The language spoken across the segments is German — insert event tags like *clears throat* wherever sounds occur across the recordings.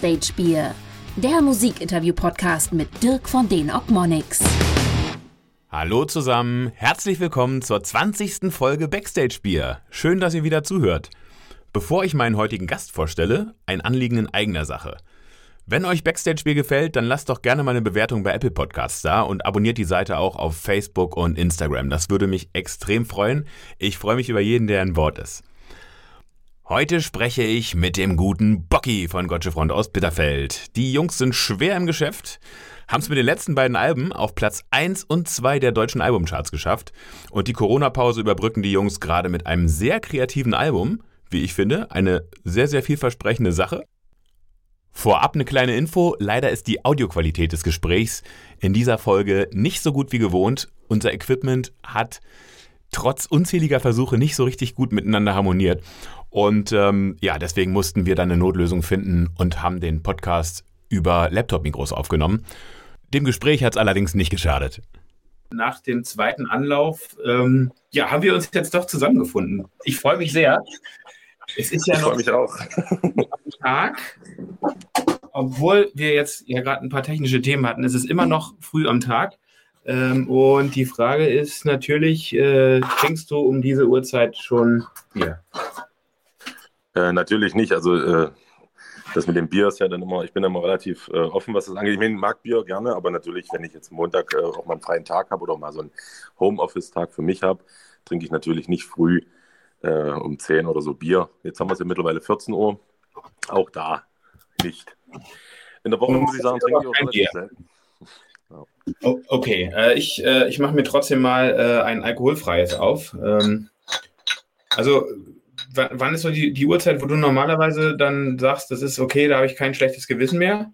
Backstage Bier, der Musikinterview-Podcast mit Dirk von den Ogmonics. Hallo zusammen, herzlich willkommen zur 20. Folge Backstage Bier. Schön, dass ihr wieder zuhört. Bevor ich meinen heutigen Gast vorstelle, ein Anliegen in eigener Sache. Wenn euch Backstage Bier gefällt, dann lasst doch gerne mal eine Bewertung bei Apple Podcasts da und abonniert die Seite auch auf Facebook und Instagram. Das würde mich extrem freuen. Ich freue mich über jeden, der ein Wort ist. Heute spreche ich mit dem guten Bocky von Gotche Front aus Bitterfeld. Die Jungs sind schwer im Geschäft, haben es mit den letzten beiden Alben auf Platz 1 und 2 der deutschen Albumcharts geschafft und die Corona-Pause überbrücken die Jungs gerade mit einem sehr kreativen Album, wie ich finde, eine sehr, sehr vielversprechende Sache. Vorab eine kleine Info, leider ist die Audioqualität des Gesprächs in dieser Folge nicht so gut wie gewohnt. Unser Equipment hat trotz unzähliger Versuche nicht so richtig gut miteinander harmoniert. Und ähm, ja, deswegen mussten wir dann eine Notlösung finden und haben den Podcast über Laptop-Mikros aufgenommen. Dem Gespräch hat es allerdings nicht geschadet. Nach dem zweiten Anlauf, ähm, ja, haben wir uns jetzt doch zusammengefunden. Ich freue mich sehr. Es ist ja ich noch mich auch. *laughs* Tag, obwohl wir jetzt ja gerade ein paar technische Themen hatten. Es ist immer noch früh am Tag. Ähm, und die Frage ist natürlich, äh, trinkst du um diese Uhrzeit schon Bier? Äh, natürlich nicht. Also äh, das mit dem Bier ist ja dann immer, ich bin immer relativ äh, offen, was das angeht. Ich mag Bier gerne, aber natürlich, wenn ich jetzt Montag äh, auch mal einen freien Tag habe oder mal so einen Homeoffice-Tag für mich habe, trinke ich natürlich nicht früh äh, um 10 oder so Bier. Jetzt haben wir es ja mittlerweile 14 Uhr. Auch da nicht. In der Woche muss ich sagen, trinke ich auch relativ selten. Ja. Okay, äh, ich, ich mache mir trotzdem mal ein alkoholfreies auf. Ähm, also wann ist so die, die Uhrzeit, wo du normalerweise dann sagst, das ist okay, da habe ich kein schlechtes Gewissen mehr?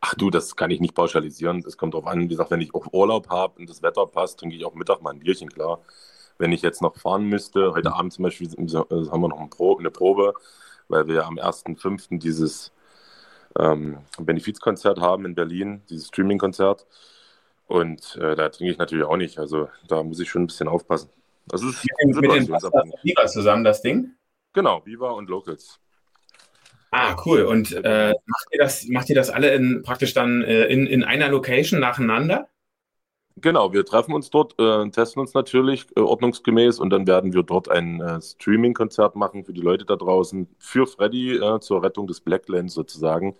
Ach du, das kann ich nicht pauschalisieren. Es kommt darauf an, wie gesagt, wenn ich auch Urlaub habe und das Wetter passt, trinke ich auch Mittag mal ein Bierchen, klar. Wenn ich jetzt noch fahren müsste, heute Abend zum Beispiel äh, haben wir noch eine Probe, weil wir am 1.5. dieses ähm, Benefizkonzert haben in Berlin, dieses Streaming-Konzert. Und äh, da trinke ich natürlich auch nicht. Also da muss ich schon ein bisschen aufpassen. Das ist mit, mit den Viva zusammen das Ding? Genau, Viva und Locals. Ah, cool. Und äh, macht, ihr das, macht ihr das alle in, praktisch dann äh, in, in einer Location nacheinander? Genau, wir treffen uns dort, äh, testen uns natürlich äh, ordnungsgemäß und dann werden wir dort ein äh, Streaming-Konzert machen für die Leute da draußen, für Freddy äh, zur Rettung des Blacklands sozusagen.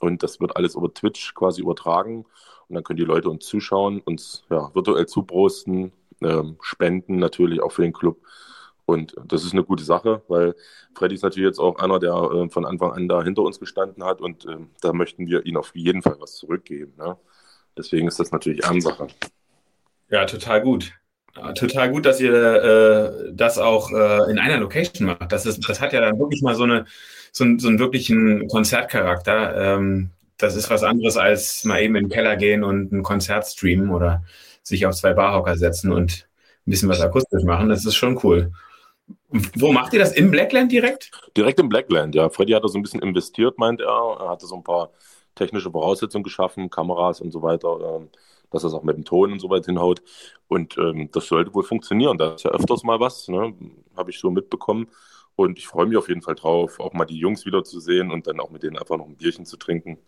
Und das wird alles über Twitch quasi übertragen. Und dann können die Leute uns zuschauen, uns ja, virtuell zubrosten ähm, spenden natürlich auch für den Club. Und das ist eine gute Sache, weil Freddy ist natürlich jetzt auch einer, der äh, von Anfang an da hinter uns gestanden hat und äh, da möchten wir ihm auf jeden Fall was zurückgeben. Ne? Deswegen ist das natürlich Anssache. Ja, total gut. Ja, total gut, dass ihr äh, das auch äh, in einer Location macht. Das, ist, das hat ja dann wirklich mal so, eine, so, einen, so einen wirklichen Konzertcharakter. Ähm, das ist was anderes als mal eben in den Keller gehen und ein Konzert streamen oder sich auf zwei Barhocker setzen und ein bisschen was akustisch machen. Das ist schon cool. Wo macht ihr das? Im Blackland direkt? Direkt im Blackland, ja. Freddy hat da so ein bisschen investiert, meint er. Er hatte so ein paar technische Voraussetzungen geschaffen, Kameras und so weiter, ähm, dass das auch mit dem Ton und so weiter hinhaut. Und ähm, das sollte wohl funktionieren. Da ist ja öfters mal was, ne? habe ich so mitbekommen. Und ich freue mich auf jeden Fall drauf, auch mal die Jungs wiederzusehen und dann auch mit denen einfach noch ein Bierchen zu trinken.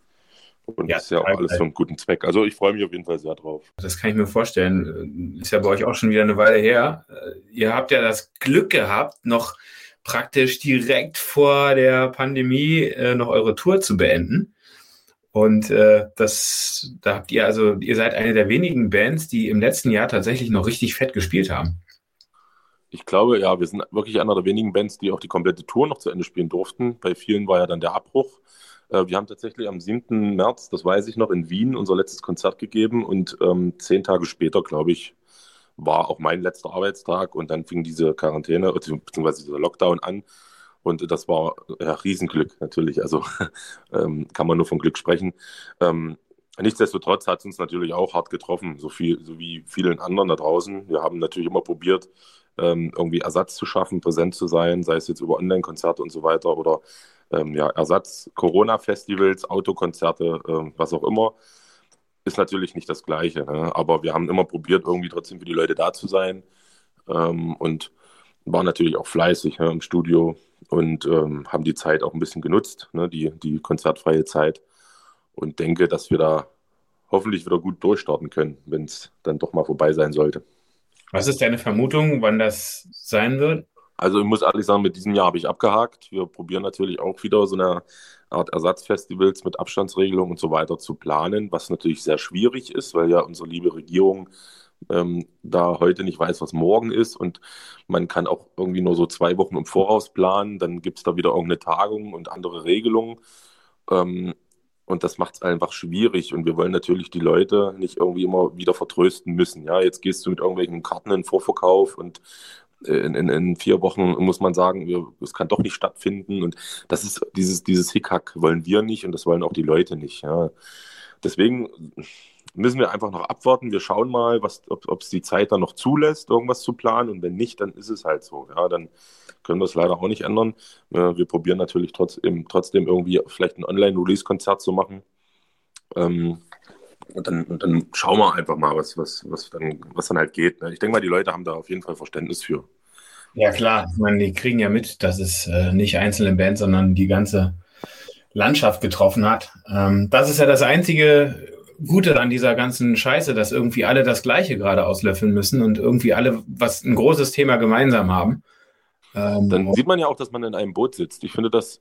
Und ja, das ist ja auch alles für einen guten Zweck. Also ich freue mich auf jeden Fall sehr drauf. Das kann ich mir vorstellen. Ist ja bei euch auch schon wieder eine Weile her. Äh, ihr habt ja das Glück gehabt, noch praktisch direkt vor der Pandemie äh, noch eure Tour zu beenden. Und äh, das, da habt ihr also, ihr seid eine der wenigen Bands, die im letzten Jahr tatsächlich noch richtig fett gespielt haben. Ich glaube, ja, wir sind wirklich einer der wenigen Bands, die auch die komplette Tour noch zu Ende spielen durften. Bei vielen war ja dann der Abbruch. Äh, wir haben tatsächlich am 7. März, das weiß ich noch, in Wien unser letztes Konzert gegeben und ähm, zehn Tage später, glaube ich, war auch mein letzter Arbeitstag und dann fing diese Quarantäne bzw. dieser Lockdown an. Und das war ja Riesenglück natürlich. Also *laughs* ähm, kann man nur von Glück sprechen. Ähm, nichtsdestotrotz hat es uns natürlich auch hart getroffen, so, viel, so wie vielen anderen da draußen. Wir haben natürlich immer probiert, ähm, irgendwie Ersatz zu schaffen, präsent zu sein, sei es jetzt über Online-Konzerte und so weiter oder ähm, ja, Ersatz, Corona-Festivals, Autokonzerte, äh, was auch immer, ist natürlich nicht das Gleiche. Ne? Aber wir haben immer probiert, irgendwie trotzdem für die Leute da zu sein. Ähm, und waren natürlich auch fleißig ne, im Studio und ähm, haben die Zeit auch ein bisschen genutzt, ne, die, die konzertfreie Zeit. Und denke, dass wir da hoffentlich wieder gut durchstarten können, wenn es dann doch mal vorbei sein sollte. Was ist deine Vermutung, wann das sein wird? Also ich muss ehrlich sagen, mit diesem Jahr habe ich abgehakt. Wir probieren natürlich auch wieder so eine Art Ersatzfestivals mit Abstandsregelung und so weiter zu planen, was natürlich sehr schwierig ist, weil ja unsere liebe Regierung ähm, da heute nicht weiß, was morgen ist und man kann auch irgendwie nur so zwei Wochen im Voraus planen, dann gibt es da wieder irgendeine Tagung und andere Regelungen. Ähm, und das macht es einfach schwierig. Und wir wollen natürlich die Leute nicht irgendwie immer wieder vertrösten müssen. Ja, jetzt gehst du mit irgendwelchen Karten in Vorverkauf und in, in, in vier Wochen muss man sagen, es kann doch nicht stattfinden. Und das ist dieses, dieses Hickhack wollen wir nicht und das wollen auch die Leute nicht. Ja. Deswegen müssen wir einfach noch abwarten. Wir schauen mal, was, ob es die Zeit dann noch zulässt, irgendwas zu planen. Und wenn nicht, dann ist es halt so. Ja, dann können wir es leider auch nicht ändern. Wir probieren natürlich trotzdem, trotzdem irgendwie vielleicht ein Online-Release-Konzert zu machen. Ähm, und dann, und dann schauen wir einfach mal, was, was, was, dann, was dann halt geht. Ne? Ich denke mal, die Leute haben da auf jeden Fall Verständnis für. Ja, klar. Ich meine, die kriegen ja mit, dass es äh, nicht einzelne Bands, sondern die ganze Landschaft getroffen hat. Ähm, das ist ja das einzige Gute an dieser ganzen Scheiße, dass irgendwie alle das Gleiche gerade auslöffeln müssen und irgendwie alle was ein großes Thema gemeinsam haben. Ähm, Dann sieht man ja auch, dass man in einem Boot sitzt. Ich finde das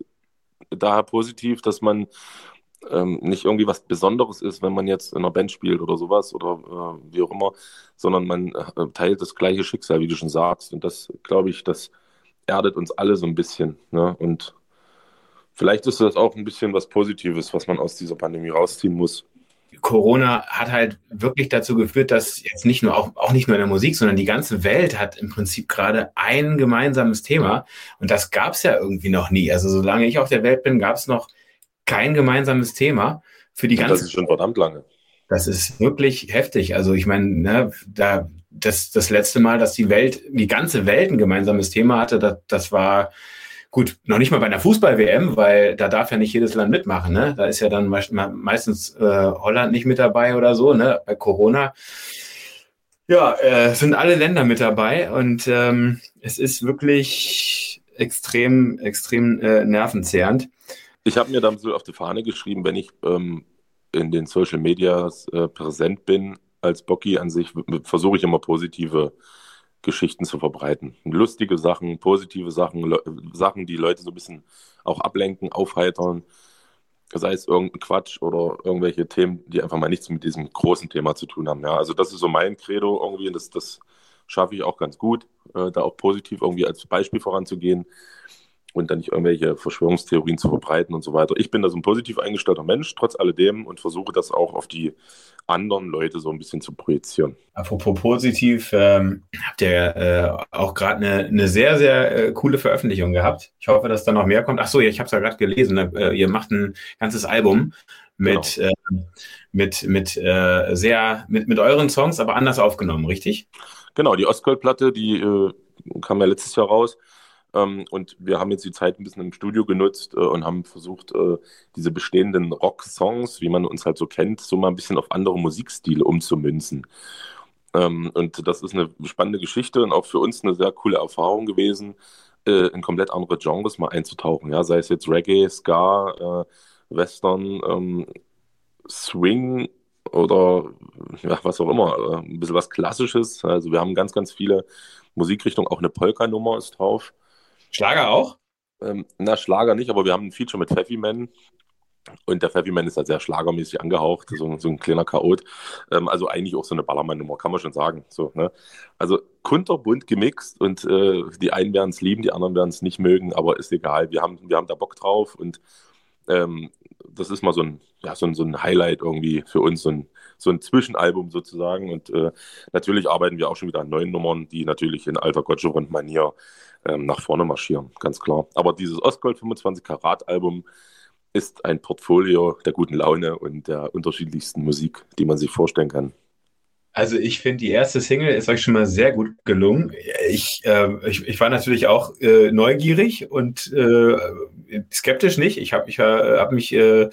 daher positiv, dass man ähm, nicht irgendwie was Besonderes ist, wenn man jetzt in einer Band spielt oder sowas oder äh, wie auch immer, sondern man äh, teilt das gleiche Schicksal, wie du schon sagst. Und das, glaube ich, das erdet uns alle so ein bisschen. Ne? Und vielleicht ist das auch ein bisschen was Positives, was man aus dieser Pandemie rausziehen muss. Corona hat halt wirklich dazu geführt, dass jetzt nicht nur, auch, auch nicht nur in der Musik, sondern die ganze Welt hat im Prinzip gerade ein gemeinsames Thema. Und das gab es ja irgendwie noch nie. Also solange ich auf der Welt bin, gab es noch kein gemeinsames Thema für die ganze. Das ist schon verdammt lange. Das ist wirklich heftig. Also ich meine, ne, da das, das letzte Mal, dass die Welt, die ganze Welt ein gemeinsames Thema hatte, das, das war Gut, noch nicht mal bei einer Fußball-WM, weil da darf ja nicht jedes Land mitmachen. Ne? Da ist ja dann meistens äh, Holland nicht mit dabei oder so, ne? bei Corona. Ja, äh, sind alle Länder mit dabei und ähm, es ist wirklich extrem, extrem äh, nervenzehrend. Ich habe mir dann so auf die Fahne geschrieben, wenn ich ähm, in den Social Medias äh, präsent bin als Bocky an sich, versuche ich immer positive Geschichten zu verbreiten. Lustige Sachen, positive Sachen, Sachen, die Leute so ein bisschen auch ablenken, aufheitern. Sei es irgendein Quatsch oder irgendwelche Themen, die einfach mal nichts mit diesem großen Thema zu tun haben. Ja, also das ist so mein Credo irgendwie und das, das schaffe ich auch ganz gut, äh, da auch positiv irgendwie als Beispiel voranzugehen und dann nicht irgendwelche Verschwörungstheorien zu verbreiten und so weiter. Ich bin da so ein positiv eingestellter Mensch, trotz alledem, und versuche das auch auf die anderen Leute so ein bisschen zu projizieren. Apropos positiv, ähm, habt ihr äh, auch gerade eine, eine sehr, sehr äh, coole Veröffentlichung gehabt. Ich hoffe, dass da noch mehr kommt. Ach so, ja, ich habe es ja gerade gelesen. Ne? Äh, ihr macht ein ganzes Album mit, genau. Äh, mit, mit, äh, sehr, mit, mit euren Songs, aber anders aufgenommen, richtig? Genau, die Ostgold-Platte, die äh, kam ja letztes Jahr raus ähm, und wir haben jetzt die Zeit ein bisschen im Studio genutzt äh, und haben versucht, äh, diese bestehenden Rock-Songs, wie man uns halt so kennt, so mal ein bisschen auf andere Musikstile umzumünzen. Ähm, und das ist eine spannende Geschichte und auch für uns eine sehr coole Erfahrung gewesen, äh, in komplett andere Genres mal einzutauchen. Ja, sei es jetzt Reggae, Ska, Western, ähm, Swing oder ja, was auch immer, ein bisschen was Klassisches. Also wir haben ganz, ganz viele Musikrichtungen, auch eine Polka-Nummer ist drauf. Schlager auch? Ähm, na, Schlager nicht, aber wir haben ein Feature mit Pfeffi Man. Und der Pfeffi Man ist halt sehr schlagermäßig angehaucht, so, so ein kleiner Chaot. Ähm, also eigentlich auch so eine Ballermann-Nummer, kann man schon sagen. So, ne? Also kunterbunt gemixt und äh, die einen werden es lieben, die anderen werden es nicht mögen, aber ist egal. Wir haben, wir haben da Bock drauf und ähm, das ist mal so ein, ja, so ein, so ein Highlight irgendwie für uns, so ein, so ein Zwischenalbum sozusagen. Und äh, natürlich arbeiten wir auch schon wieder an neuen Nummern, die natürlich in alter Gotchevond-Manier ähm, nach vorne marschieren, ganz klar. Aber dieses Ostgold 25 Karat Album ist ein Portfolio der guten Laune und der unterschiedlichsten Musik, die man sich vorstellen kann. Also ich finde, die erste Single ist euch schon mal sehr gut gelungen. Ich, äh, ich, ich war natürlich auch äh, neugierig und äh, skeptisch nicht. Ich habe ich, äh, hab mich äh,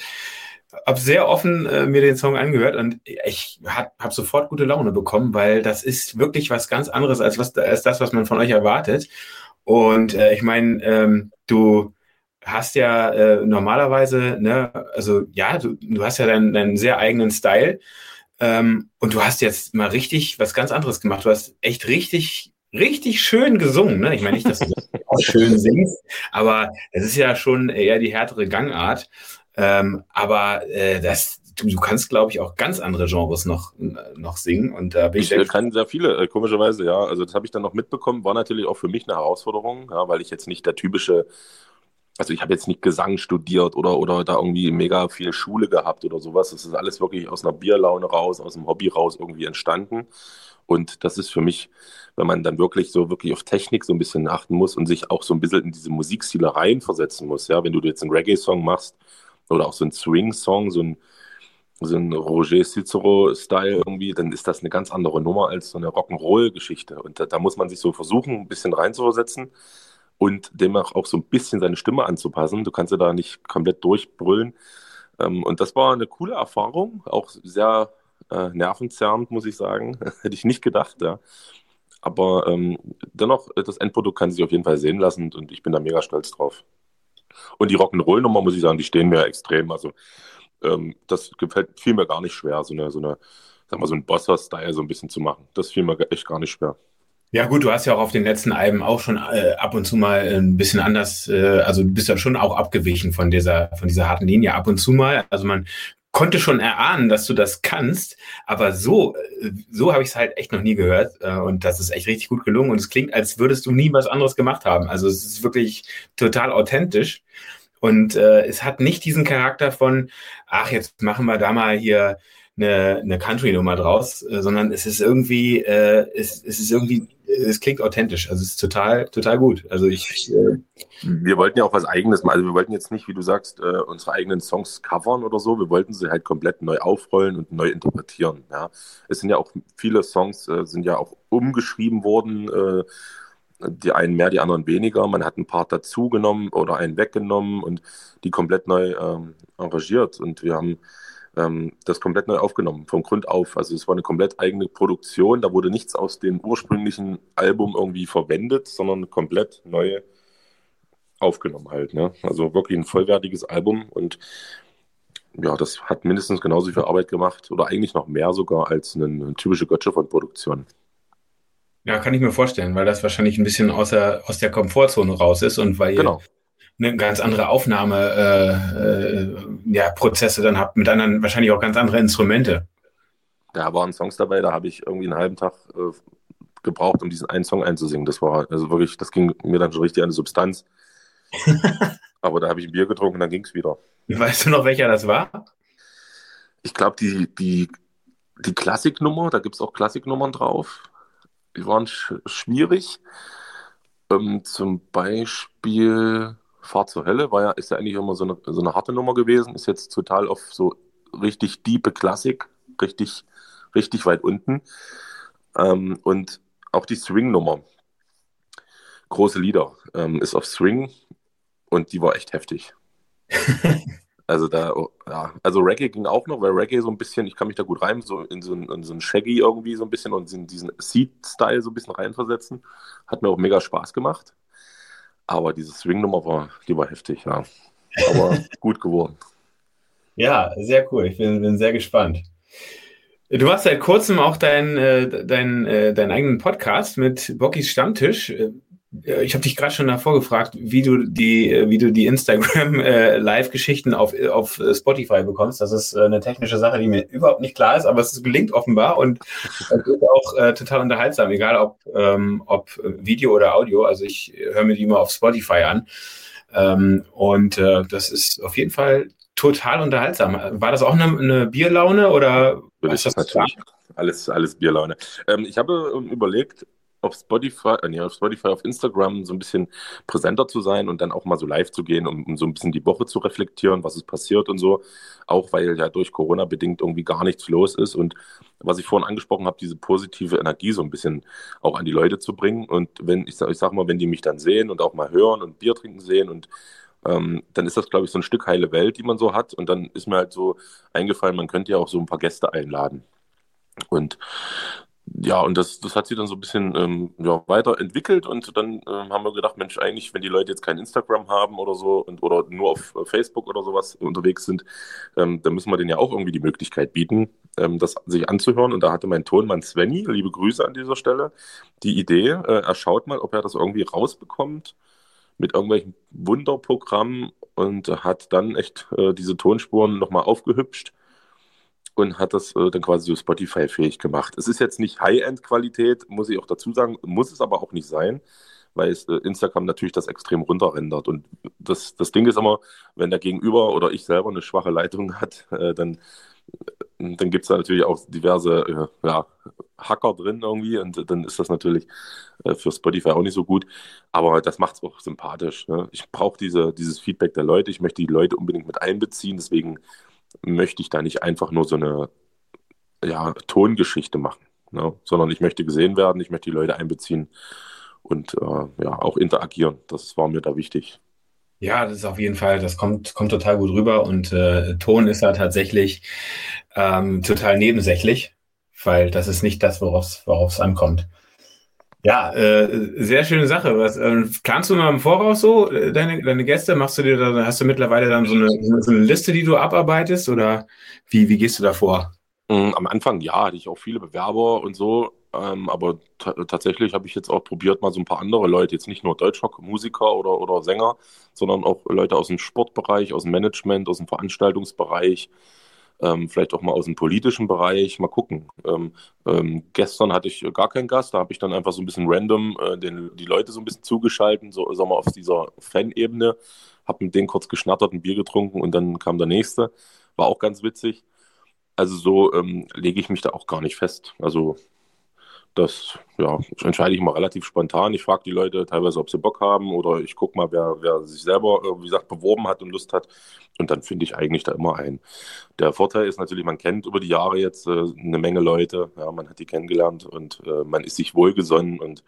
habe sehr offen äh, mir den Song angehört und ich habe hab sofort gute Laune bekommen, weil das ist wirklich was ganz anderes als, was, als das, was man von euch erwartet. Und äh, ich meine, ähm, du hast ja äh, normalerweise, ne, also ja, du, du hast ja deinen, deinen sehr eigenen Style ähm, und du hast jetzt mal richtig was ganz anderes gemacht. Du hast echt richtig, richtig schön gesungen. Ne? Ich meine nicht, dass du *laughs* auch schön singst, aber es ist ja schon eher die härtere Gangart. Ähm, aber äh, das, du, du kannst, glaube ich, auch ganz andere Genres noch, noch singen. Und da bin ich, ich kann sehr viele, äh, komischerweise, ja. Also das habe ich dann noch mitbekommen, war natürlich auch für mich eine Herausforderung, ja, weil ich jetzt nicht der typische also ich habe jetzt nicht Gesang studiert oder, oder da irgendwie mega viel Schule gehabt oder sowas. Das ist alles wirklich aus einer Bierlaune raus, aus dem Hobby raus irgendwie entstanden. Und das ist für mich, wenn man dann wirklich so wirklich auf Technik so ein bisschen achten muss und sich auch so ein bisschen in diese Musikstile reinversetzen muss. Ja, wenn du jetzt einen Reggae-Song machst oder auch so einen Swing-Song, so ein, so ein Roger Cicero-Style irgendwie, dann ist das eine ganz andere Nummer als so eine Rock'n'Roll-Geschichte. Und da, da muss man sich so versuchen, ein bisschen reinzuversetzen und demnach auch so ein bisschen seine Stimme anzupassen. Du kannst ja da nicht komplett durchbrüllen. Ähm, und das war eine coole Erfahrung, auch sehr äh, nervenzerrend, muss ich sagen. *laughs* Hätte ich nicht gedacht, ja. Aber ähm, dennoch, das Endprodukt kann sich auf jeden Fall sehen lassen und ich bin da mega stolz drauf. Und die Rock'n'Roll-Nummer, muss ich sagen, die stehen mir extrem. Also ähm, das gefällt fiel mir gar nicht schwer, so eine, so eine, sag mal, so ein Bosser-Style so ein bisschen zu machen. Das fiel mir echt gar nicht schwer. Ja gut, du hast ja auch auf den letzten Alben auch schon äh, ab und zu mal ein bisschen anders, äh, also du bist ja schon auch abgewichen von dieser, von dieser harten Linie ab und zu mal. Also man konnte schon erahnen, dass du das kannst, aber so, äh, so habe ich es halt echt noch nie gehört äh, und das ist echt richtig gut gelungen und es klingt, als würdest du nie was anderes gemacht haben. Also es ist wirklich total authentisch und äh, es hat nicht diesen Charakter von, ach jetzt machen wir da mal hier eine, eine Country-Nummer draus, äh, sondern es ist irgendwie, äh, es, es ist irgendwie es klingt authentisch. Also es ist total, total gut. Also ich. Äh wir wollten ja auch was Eigenes machen. Also wir wollten jetzt nicht, wie du sagst, äh, unsere eigenen Songs covern oder so. Wir wollten sie halt komplett neu aufrollen und neu interpretieren. Ja. Es sind ja auch viele Songs, äh, sind ja auch umgeschrieben worden. Äh, die einen mehr, die anderen weniger. Man hat einen Part dazugenommen oder einen weggenommen und die komplett neu ähm, arrangiert. Und wir haben ähm, das komplett neu aufgenommen, vom Grund auf. Also es war eine komplett eigene Produktion. Da wurde nichts aus dem ursprünglichen Album irgendwie verwendet, sondern komplett neu aufgenommen halt. Ne? Also wirklich ein vollwertiges Album und ja, das hat mindestens genauso viel Arbeit gemacht oder eigentlich noch mehr sogar als eine, eine typische Götze-von-Produktion. Ja, kann ich mir vorstellen, weil das wahrscheinlich ein bisschen aus der, aus der Komfortzone raus ist und weil genau. ihr eine ganz andere Aufnahmeprozesse äh, äh, ja, dann habt, mit anderen, wahrscheinlich auch ganz andere Instrumente. Da waren Songs dabei, da habe ich irgendwie einen halben Tag äh, gebraucht, um diesen einen Song einzusingen. Das war also wirklich, das ging mir dann schon richtig an die Substanz. *laughs* Aber da habe ich ein Bier getrunken und dann ging es wieder. Weißt du noch, welcher das war? Ich glaube, die, die, die Klassiknummer, da gibt es auch Klassiknummern drauf. Die waren sch schwierig. Ähm, zum Beispiel Fahrt zur Hölle war ja, ist ja eigentlich immer so eine, so eine harte Nummer gewesen, ist jetzt total auf so richtig diepe Klassik, richtig, richtig weit unten. Ähm, und auch die Swing-Nummer, große Lieder, ähm, ist auf Swing und die war echt heftig. *laughs* also da, ja, also Reggae ging auch noch, weil Reggae so ein bisschen, ich kann mich da gut rein, so in so, in so ein Shaggy irgendwie so ein bisschen und in diesen Seed-Style so ein bisschen reinversetzen. Hat mir auch mega Spaß gemacht. Aber diese Swing-Nummer war, die war heftig, ja. Aber *laughs* gut geworden. Ja, sehr cool. Ich bin, bin sehr gespannt. Du machst seit kurzem auch deinen äh, dein, äh, deinen eigenen Podcast mit Bockys Stammtisch. Ich habe dich gerade schon davor gefragt, wie du die, wie du die Instagram äh, Live-Geschichten auf, auf Spotify bekommst. Das ist äh, eine technische Sache, die mir überhaupt nicht klar ist, aber es gelingt offenbar und das ist auch äh, total unterhaltsam, egal ob, ähm, ob Video oder Audio. Also ich höre mir die immer auf Spotify an. Ähm, und äh, das ist auf jeden Fall total unterhaltsam. War das auch eine, eine Bierlaune oder? Natürlich, das natürlich. Alles, alles Bierlaune. Ähm, ich habe ähm, überlegt, auf Spotify, äh, nee, auf Spotify, auf Instagram so ein bisschen präsenter zu sein und dann auch mal so live zu gehen, um, um, so ein bisschen die Woche zu reflektieren, was ist passiert und so. Auch weil ja durch Corona bedingt irgendwie gar nichts los ist und was ich vorhin angesprochen habe, diese positive Energie so ein bisschen auch an die Leute zu bringen. Und wenn, ich ich sag mal, wenn die mich dann sehen und auch mal hören und Bier trinken sehen und ähm, dann ist das, glaube ich, so ein Stück heile Welt, die man so hat. Und dann ist mir halt so eingefallen, man könnte ja auch so ein paar Gäste einladen. Und ja, und das, das hat sich dann so ein bisschen ähm, ja, weiterentwickelt und dann ähm, haben wir gedacht, Mensch, eigentlich, wenn die Leute jetzt kein Instagram haben oder so und, oder nur auf Facebook oder sowas unterwegs sind, ähm, dann müssen wir denen ja auch irgendwie die Möglichkeit bieten, ähm, das sich anzuhören. Und da hatte mein Tonmann Svenny, liebe Grüße an dieser Stelle, die Idee, äh, er schaut mal, ob er das irgendwie rausbekommt mit irgendwelchen Wunderprogrammen und hat dann echt äh, diese Tonspuren nochmal aufgehübscht und hat das äh, dann quasi so Spotify-fähig gemacht. Es ist jetzt nicht High-End-Qualität, muss ich auch dazu sagen, muss es aber auch nicht sein, weil es, äh, Instagram natürlich das extrem runterrendert. Und das, das Ding ist immer, wenn der Gegenüber oder ich selber eine schwache Leitung *laughs* hat, äh, dann, äh, dann gibt es da natürlich auch diverse äh, ja, Hacker drin irgendwie und dann ist das natürlich äh, für Spotify auch nicht so gut. Aber das macht es auch sympathisch. Ne? Ich brauche diese, dieses Feedback der Leute, ich möchte die Leute unbedingt mit einbeziehen, deswegen möchte ich da nicht einfach nur so eine ja, Tongeschichte machen, ne? sondern ich möchte gesehen werden, ich möchte die Leute einbeziehen und äh, ja, auch interagieren. Das war mir da wichtig. Ja, das ist auf jeden Fall, das kommt, kommt total gut rüber und äh, Ton ist da tatsächlich ähm, total nebensächlich, weil das ist nicht das, worauf es ankommt. Ja, äh, sehr schöne Sache. Was, äh, planst du mal im Voraus so äh, deine, deine Gäste? Machst du dir da, hast du mittlerweile dann so eine, so eine Liste, die du abarbeitest oder wie, wie gehst du da vor? Mm, am Anfang ja, hatte ich auch viele Bewerber und so, ähm, aber tatsächlich habe ich jetzt auch probiert, mal so ein paar andere Leute, jetzt nicht nur Deutschrock-Musiker oder, oder Sänger, sondern auch Leute aus dem Sportbereich, aus dem Management, aus dem Veranstaltungsbereich, ähm, vielleicht auch mal aus dem politischen Bereich, mal gucken. Ähm, ähm, gestern hatte ich gar keinen Gast, da habe ich dann einfach so ein bisschen random äh, den, die Leute so ein bisschen zugeschalten, so sagen wir auf dieser Fan-Ebene, habe mit denen kurz geschnattert, ein Bier getrunken und dann kam der nächste. War auch ganz witzig. Also so ähm, lege ich mich da auch gar nicht fest. Also das ja, entscheide ich mal relativ spontan. Ich frage die Leute teilweise, ob sie Bock haben oder ich gucke mal, wer, wer sich selber, wie gesagt, beworben hat und Lust hat. Und dann finde ich eigentlich da immer einen. Der Vorteil ist natürlich, man kennt über die Jahre jetzt äh, eine Menge Leute. Ja, man hat die kennengelernt und äh, man ist sich wohlgesonnen und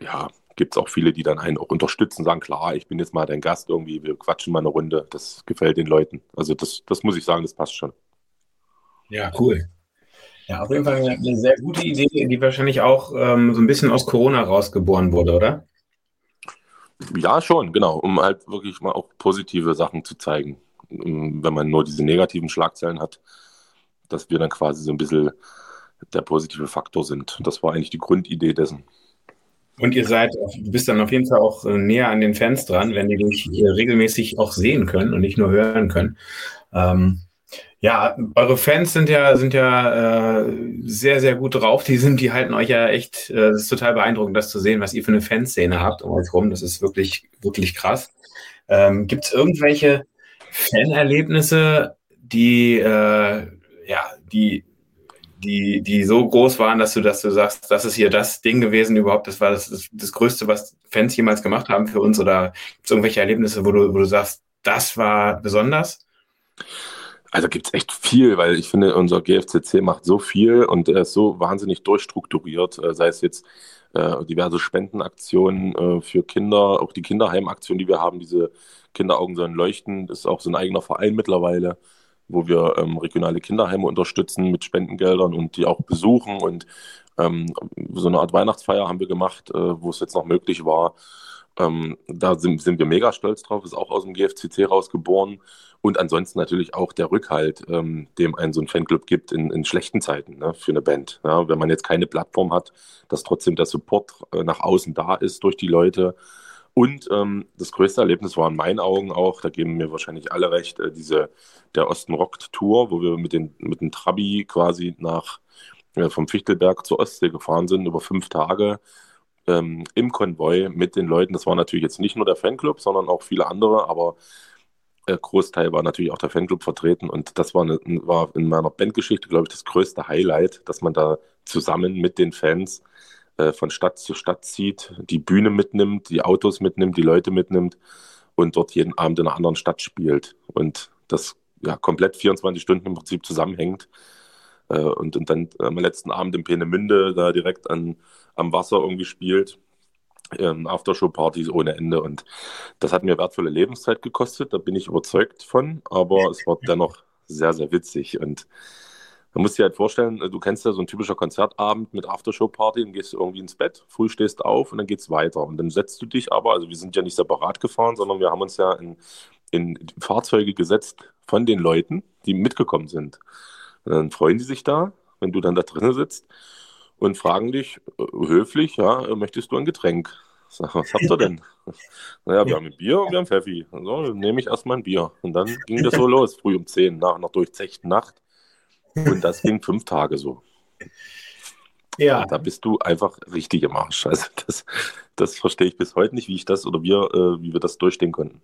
ja, gibt es auch viele, die dann einen auch unterstützen, sagen, klar, ich bin jetzt mal dein Gast irgendwie, wir quatschen mal eine Runde. Das gefällt den Leuten. Also das, das muss ich sagen, das passt schon. Ja, cool. Ja, auf jeden Fall eine sehr gute Idee, die wahrscheinlich auch ähm, so ein bisschen aus Corona rausgeboren wurde, oder? Ja, schon, genau, um halt wirklich mal auch positive Sachen zu zeigen. Ähm, wenn man nur diese negativen Schlagzeilen hat, dass wir dann quasi so ein bisschen der positive Faktor sind. Das war eigentlich die Grundidee dessen. Und ihr seid, du bist dann auf jeden Fall auch äh, näher an den Fans dran, wenn die dich äh, regelmäßig auch sehen können und nicht nur hören können. Ähm, ja, eure Fans sind ja, sind ja äh, sehr, sehr gut drauf. Die sind, die halten euch ja echt, äh, ist total beeindruckend, das zu sehen, was ihr für eine Fanszene habt um euch rum. Das ist wirklich, wirklich krass. Ähm, Gibt es irgendwelche Fanerlebnisse, die, äh, ja, die, die, die so groß waren, dass du, dass du sagst, das ist hier das Ding gewesen überhaupt, das war das, das, das Größte, was Fans jemals gemacht haben für uns? Oder gibt es irgendwelche Erlebnisse, wo du, wo du sagst, das war besonders? Also gibt es echt viel, weil ich finde, unser GFCC macht so viel und er ist so wahnsinnig durchstrukturiert, äh, sei es jetzt äh, diverse Spendenaktionen äh, für Kinder, auch die Kinderheimaktion, die wir haben, diese Kinderaugen sollen leuchten, ist auch so ein eigener Verein mittlerweile, wo wir ähm, regionale Kinderheime unterstützen mit Spendengeldern und die auch besuchen und ähm, so eine Art Weihnachtsfeier haben wir gemacht, äh, wo es jetzt noch möglich war. Ähm, da sind, sind wir mega stolz drauf, ist auch aus dem GFCC rausgeboren. Und ansonsten natürlich auch der Rückhalt, ähm, dem ein so ein Fanclub gibt in, in schlechten Zeiten ne, für eine Band. Ja, wenn man jetzt keine Plattform hat, dass trotzdem der Support äh, nach außen da ist durch die Leute. Und ähm, das größte Erlebnis war in meinen Augen auch, da geben mir wahrscheinlich alle recht, äh, diese der Osten Rockt Tour, wo wir mit den mit dem Trabi quasi nach äh, vom Fichtelberg zur Ostsee gefahren sind über fünf Tage ähm, im Konvoi mit den Leuten. Das war natürlich jetzt nicht nur der Fanclub, sondern auch viele andere, aber äh, Großteil war natürlich auch der Fanclub vertreten und das war, eine, war in meiner Bandgeschichte, glaube ich, das größte Highlight, dass man da zusammen mit den Fans äh, von Stadt zu Stadt zieht, die Bühne mitnimmt, die Autos mitnimmt, die Leute mitnimmt und dort jeden Abend in einer anderen Stadt spielt und das ja komplett 24 Stunden im Prinzip zusammenhängt. Äh, und, und dann am letzten Abend in Peenemünde da direkt an, am Wasser irgendwie spielt ähm, Aftershow-Partys ohne Ende. Und das hat mir wertvolle Lebenszeit gekostet, da bin ich überzeugt von, aber es war dennoch sehr, sehr witzig. Und man muss dir halt vorstellen, du kennst ja so ein typischer Konzertabend mit Aftershow-Party, dann gehst du irgendwie ins Bett, früh stehst auf und dann geht's weiter. Und dann setzt du dich aber, also wir sind ja nicht separat gefahren, sondern wir haben uns ja in, in Fahrzeuge gesetzt von den Leuten, die mitgekommen sind. Und dann freuen die sich da, wenn du dann da drinnen sitzt und fragen dich äh, höflich, ja, möchtest du ein Getränk? *laughs* Sag, was habt ihr denn? *laughs* naja, wir haben ein Bier und wir haben Pfeffi. So, dann nehme ich erstmal ein Bier. Und dann ging das so los, früh um 10, nach einer durchzechten Nacht. Und das ging fünf Tage so. Ja. Und da bist du einfach richtig im Arsch. Also das, das verstehe ich bis heute nicht, wie ich das oder wir, äh, wie wir das durchstehen konnten.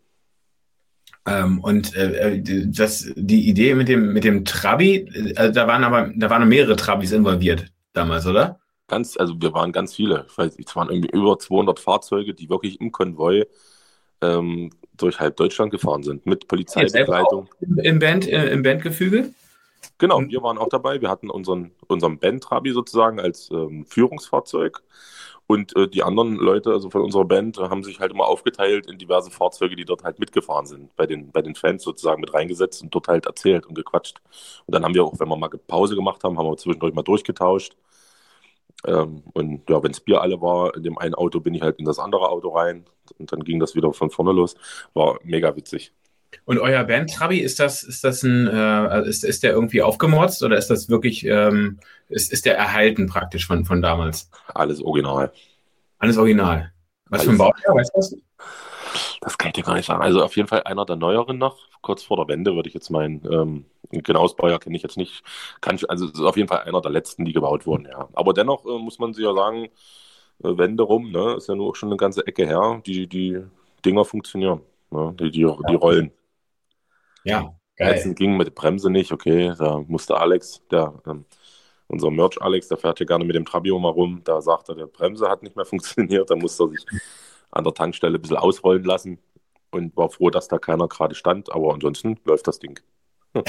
Ähm, und äh, äh das, die Idee mit dem, mit dem Trabi, äh, da waren aber, da waren mehrere Trabis involviert damals, oder? Ganz, also wir waren ganz viele. Ich weiß nicht, es waren irgendwie über 200 Fahrzeuge, die wirklich im Konvoi ähm, durch halb Deutschland gefahren sind, mit Polizeibegleitung. Im, Band, äh, Im Bandgefüge? Genau, wir waren auch dabei. Wir hatten unseren, unseren Band-Trabi sozusagen als ähm, Führungsfahrzeug. Und äh, die anderen Leute, also von unserer Band, haben sich halt immer aufgeteilt in diverse Fahrzeuge, die dort halt mitgefahren sind, bei den, bei den Fans sozusagen mit reingesetzt und dort halt erzählt und gequatscht. Und dann haben wir auch, wenn wir mal Pause gemacht haben, haben wir zwischendurch mal durchgetauscht. Ähm, und ja, wenn das Bier alle war, in dem einen Auto bin ich halt in das andere Auto rein und dann ging das wieder von vorne los. War mega witzig. Und euer Band Trabi, ist das, ist das ein, äh, ist, ist der irgendwie aufgemorzt oder ist das wirklich, ähm, ist, ist der erhalten praktisch von, von damals? Alles original. Alles original. Was Alles für ein Baujahr, weißt du das? Das kann ich dir gar nicht sagen. Also auf jeden Fall einer der neueren noch, kurz vor der Wende würde ich jetzt meinen. Ähm, genaues Baujahr kenne ich jetzt nicht. Kann ich, also ist auf jeden Fall einer der letzten, die gebaut wurden, ja. Aber dennoch äh, muss man sich ja sagen, äh, Wende rum, ne, ist ja nur schon eine ganze Ecke her. Die, die Dinger funktionieren, ne? die, die, die rollen. Ja, geil. Letzten ging mit der Bremse nicht, okay, da musste Alex, der, ähm, unser Merch Alex, der fährt ja gerne mit dem Trabio mal rum, da sagt er, der Bremse hat nicht mehr *laughs* funktioniert, da musste er sich an der Tankstelle ein bisschen ausrollen lassen und war froh, dass da keiner gerade stand, aber ansonsten läuft das Ding. *laughs*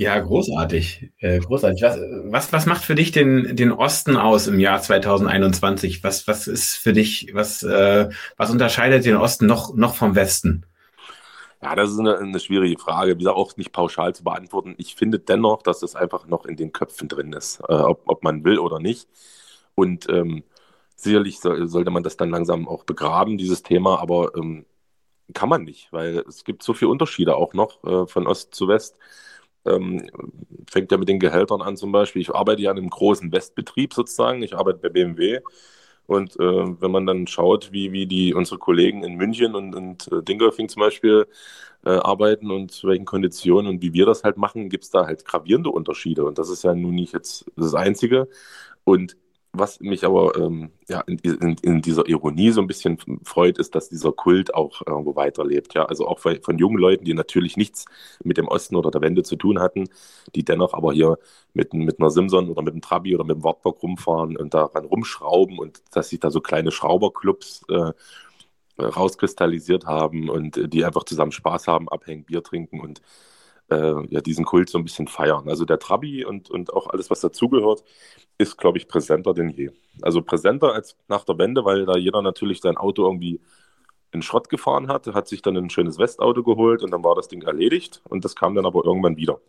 Ja, großartig. Äh, großartig. Was, was, was macht für dich den, den Osten aus im Jahr 2021? Was, was ist für dich, was, äh, was unterscheidet den Osten noch, noch vom Westen? Ja, das ist eine, eine schwierige Frage, wie gesagt, auch nicht pauschal zu beantworten. Ich finde dennoch, dass es einfach noch in den Köpfen drin ist, äh, ob, ob man will oder nicht. Und ähm, sicherlich so, sollte man das dann langsam auch begraben, dieses Thema, aber ähm, kann man nicht, weil es gibt so viele Unterschiede auch noch äh, von Ost zu West. Ähm, fängt ja mit den Gehältern an zum Beispiel. Ich arbeite ja in einem großen Westbetrieb sozusagen. Ich arbeite bei BMW und äh, wenn man dann schaut, wie, wie die unsere Kollegen in München und, und äh, Dingolfing zum Beispiel äh, arbeiten und zu welchen Konditionen und wie wir das halt machen, gibt es da halt gravierende Unterschiede. Und das ist ja nun nicht jetzt das Einzige. Und was mich aber ähm, ja, in, in, in, dieser Ironie so ein bisschen freut, ist, dass dieser Kult auch irgendwo weiterlebt. Ja? Also auch von, von, jungen Leuten, die natürlich nichts mit dem Osten oder der Wende zu tun hatten, die dennoch aber hier mit, mit einer Simson oder mit einem Trabi oder mit einem Wartburg rumfahren und daran rumschrauben und dass sich da so kleine Schrauberclubs äh, rauskristallisiert haben und die einfach zusammen Spaß haben, abhängen, Bier trinken und äh, ja, diesen Kult so ein bisschen feiern. Also der Trabi und, und auch alles, was dazugehört, ist, glaube ich, präsenter denn je. Also präsenter als nach der Wende, weil da jeder natürlich sein Auto irgendwie in Schrott gefahren hat, hat sich dann ein schönes Westauto geholt und dann war das Ding erledigt und das kam dann aber irgendwann wieder.